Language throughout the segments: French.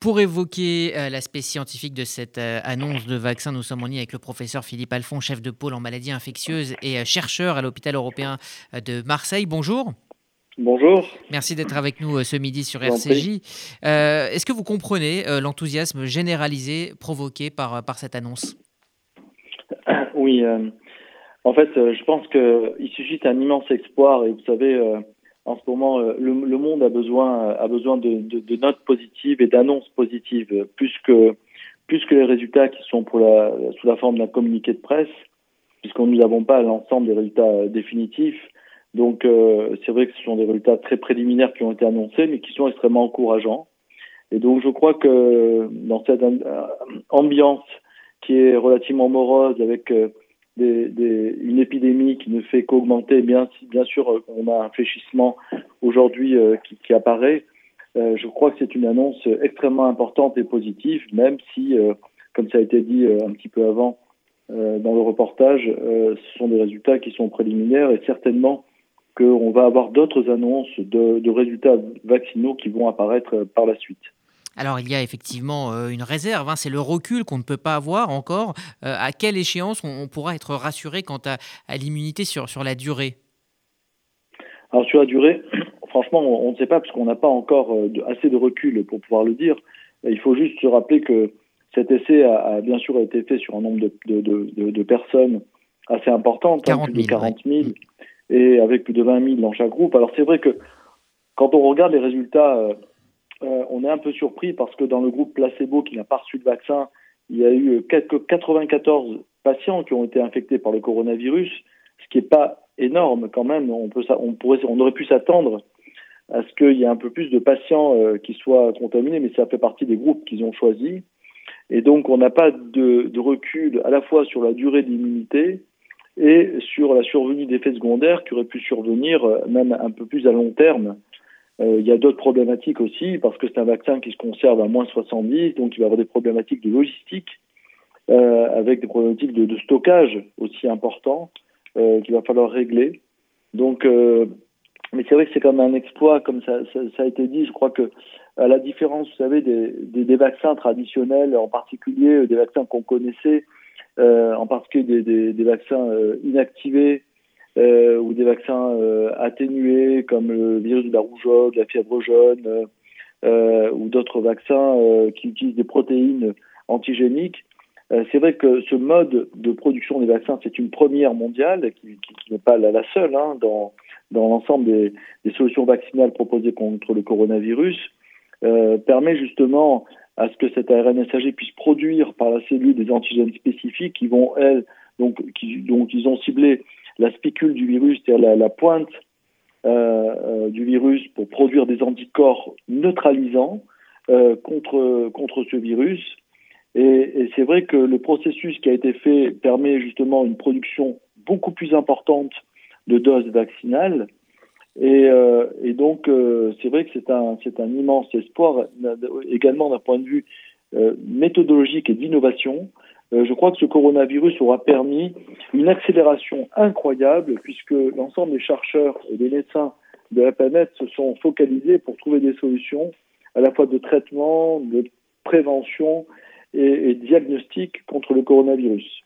Pour évoquer euh, l'aspect scientifique de cette euh, annonce de vaccin, nous sommes en ligne avec le professeur Philippe Alphon, chef de pôle en maladies infectieuses et euh, chercheur à l'hôpital européen de Marseille. Bonjour. Bonjour. Merci d'être avec nous ce midi sur RCJ. Est-ce que vous comprenez l'enthousiasme généralisé provoqué par, par cette annonce? Oui, en fait, je pense qu'il suscite un immense espoir et vous savez, en ce moment, euh, le, monde a besoin, a besoin de, notes positives et d'annonces positives, plus que, plus que les résultats qui sont pour la, sous la forme d'un communiqué de presse, puisqu'on nous n'avons pas l'ensemble des résultats euh, définitifs. Donc, euh, c'est vrai que ce sont des résultats très préliminaires qui ont été annoncés, mais qui sont extrêmement encourageants. Et donc, je crois que dans cette ambiance qui est relativement morose, avec une épidémie qui ne fait qu'augmenter, bien, sûr, euh, on a un fléchissement aujourd'hui euh, qui, apparaît. Euh, je crois que c'est une annonce extrêmement importante et positive, même si, comme ça a été dit un petit peu avant dans le reportage, ce sont des résultats qui sont préliminaires et certainement qu'on va avoir d'autres annonces de résultats vaccinaux qui vont apparaître par la suite. Alors il y a effectivement euh, une réserve, hein, c'est le recul qu'on ne peut pas avoir encore. Euh, à quelle échéance on, pourra être rassuré quant à, l'immunité sur, sur la durée? Alors sur la durée, franchement on, ne sait pas parce qu'on n'a pas encore euh, assez de recul pour pouvoir le dire. Il faut juste se rappeler que cet essai a, bien sûr été fait sur un nombre de, de, personnes assez importantes, 40 hein, plus de 40 000, et avec plus de 20 000 dans chaque groupe. Alors c'est vrai que quand on regarde les résultats euh, on est un peu surpris parce que dans le groupe placebo qui n'a pas reçu de vaccin, il y a eu 94 patients qui ont été infectés par le coronavirus, ce qui n'est pas énorme quand même. On, aurait pu s'attendre à ce qu'il y ait un peu plus de patients euh, qui soient contaminés, mais ça fait partie des groupes qu'ils ont choisis. Et donc, on n'a pas de, recul à la fois sur la durée d'immunité et sur la survenue d'effets secondaires qui auraient pu survenir euh, même un peu plus à long terme euh, il y a d'autres problématiques aussi, parce que c'est un vaccin qui se conserve à moins 70, donc il va y avoir des problématiques de logistique, euh, avec des problématiques de, stockage aussi importants euh, qu'il va falloir régler. Donc, mais c'est vrai que c'est comme un exploit, comme ça, a été dit. Je crois que, à la différence, vous savez, des, vaccins traditionnels, en particulier des vaccins qu'on connaissait, en particulier des vaccins inactivés, euh, ou des vaccins euh, atténués comme le virus de la rougeole, la fièvre jaune, euh, ou d'autres vaccins qui utilisent des protéines antigéniques. c'est vrai que ce mode de production des vaccins, c'est une première mondiale, qui, qui, n'est pas la, la seule hein, dans, dans l'ensemble des, des, solutions vaccinales proposées contre le coronavirus, euh, permet justement à ce que cet ARN messager puisse produire par la cellule des antigènes spécifiques qui vont, elles, donc, qui, donc ils ont ciblé la spicule du virus, c'est-à-dire la, pointe euh, euh, du virus pour produire des anticorps neutralisants euh, contre, contre ce virus. Et, c'est vrai que le processus qui a été fait permet justement une production beaucoup plus importante de doses vaccinales. Et, donc, c'est vrai que c'est un, c'est un immense espoir, également d'un point de vue méthodologique et d'innovation, je crois que ce coronavirus aura permis une accélération incroyable puisque l'ensemble des chercheurs et des médecins de la planète se sont focalisés pour trouver des solutions à la fois de traitement, de prévention et, et diagnostic contre le coronavirus.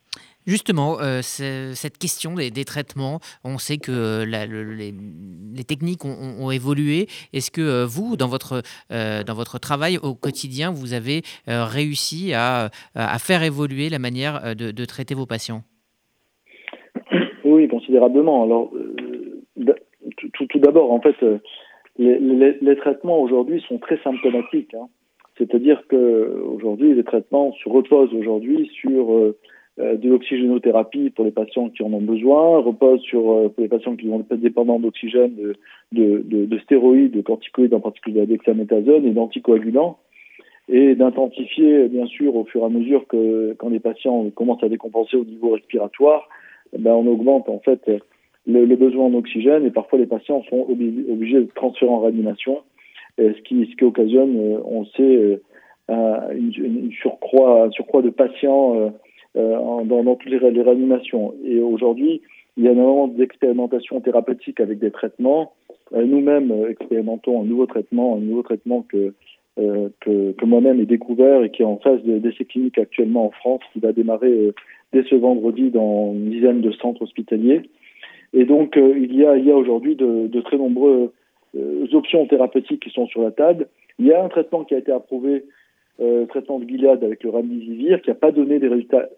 Justement, euh, cette question des, traitements, on sait que les, techniques ont, évolué. Est-ce que euh, vous, dans votre, euh, dans votre travail au quotidien, vous avez réussi à, faire évoluer la manière de, traiter vos patients? Oui, considérablement. Alors, tout, d'abord, en fait, les, traitements aujourd'hui sont très symptomatiques. Hein. C'est-à-dire qu'aujourd'hui, les traitements se reposent aujourd'hui sur euh, de l'oxygénothérapie pour les patients qui en ont besoin, repose sur euh, pour les patients qui vont être dépendants d'oxygène, de, de, de, de, stéroïdes, de corticoïdes, en particulier de dexaméthasone et d'anticoagulants, et d'intensifier bien sûr au fur et à mesure que quand les patients commencent à décompenser au niveau respiratoire, ben, on augmente en fait le, le, besoin en oxygène et parfois les patients sont obligés de transférer en réanimation, ce qui, ce qui occasionne, euh, on sait, une, une, surcroît, un surcroît de patients euh, dans, dans, toutes les, réanimations. Et aujourd'hui, il y a énormément d'expérimentations thérapeutiques avec des traitements. Euh, nous-mêmes euh, expérimentons un nouveau traitement, un nouveau traitement que que, moi-même ai découvert et qui est en phase d'essai clinique actuellement en France, qui va démarrer dès ce vendredi dans une dizaine de centres hospitaliers. Et donc, il y a, a aujourd'hui de, très nombreuses options thérapeutiques qui sont sur la table. Il y a un traitement qui a été approuvé, le traitement de Gilead avec le Remdesivir, qui n'a pas donné des résultats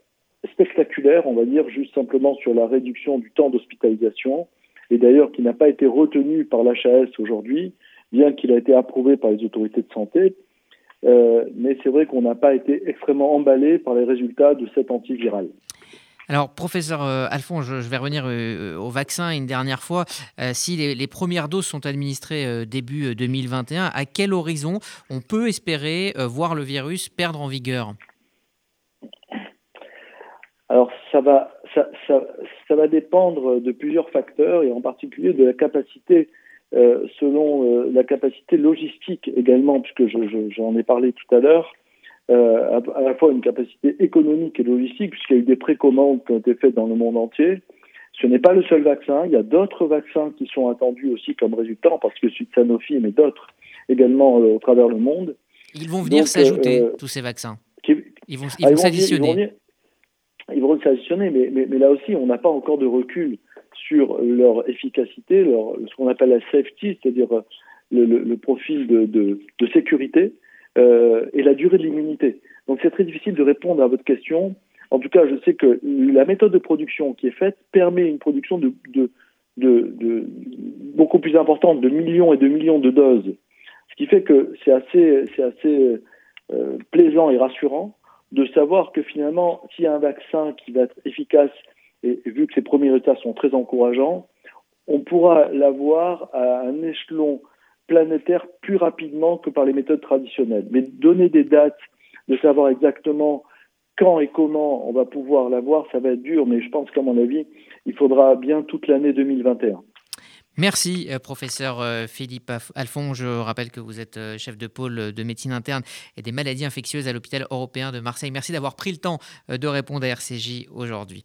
spectaculaire, on va dire, juste simplement sur la réduction du temps d'hospitalisation, et d'ailleurs qui n'a pas été retenu par l'HAS aujourd'hui, bien qu'il a été approuvé par les autorités de santé. Euh, mais c'est vrai qu'on n'a pas été extrêmement emballé par les résultats de cet antiviral. Alors, professeur euh, Alphonse, je, vais revenir euh, au vaccin une dernière fois. si les, premières doses sont administrées début 2021, à quel horizon on peut espérer voir le virus perdre en vigueur? Alors ça va, ça, ça, ça, va dépendre de plusieurs facteurs et en particulier de la capacité, euh, selon euh, la capacité logistique également, puisque j'en ai parlé tout à l'heure, euh, à, la fois une capacité économique et logistique, puisqu'il y a eu des précommandes qui ont été faites dans le monde entier. Ce n'est pas le seul vaccin, il y a d'autres vaccins qui sont attendus aussi comme résultat, parce que celui de Sanofi, mais d'autres également au travers le monde. Ils vont venir s'ajouter, tous ces vaccins. ils vont, ils vont s'additionner ils vont s'additionner, mais, mais, mais, là aussi, on n'a pas encore de recul sur leur efficacité, leur, ce qu'on appelle la safety, c'est-à-dire le, le, le, profil de, de, de sécurité euh, et la durée de l'immunité. Donc c'est très difficile de répondre à votre question. En tout cas, je sais que la méthode de production qui est faite permet une production de, de, de beaucoup plus importante, de millions et de millions de doses. Ce qui fait que c'est assez, assez euh, plaisant et rassurant de savoir que finalement, s'il y a un vaccin qui va être efficace, et, vu que ces premiers résultats sont très encourageants, on pourra l'avoir à un échelon planétaire plus rapidement que par les méthodes traditionnelles. Mais donner des dates, de savoir exactement quand et comment on va pouvoir l'avoir, ça va être dur, mais je pense qu'à mon avis, il faudra bien toute l'année 2021. Merci, euh, professeur euh, Philippe Alphon. Je rappelle que vous êtes euh, chef de pôle de médecine interne et des maladies infectieuses à l'hôpital européen de Marseille. Merci d'avoir pris le temps de répondre à RCJ aujourd'hui.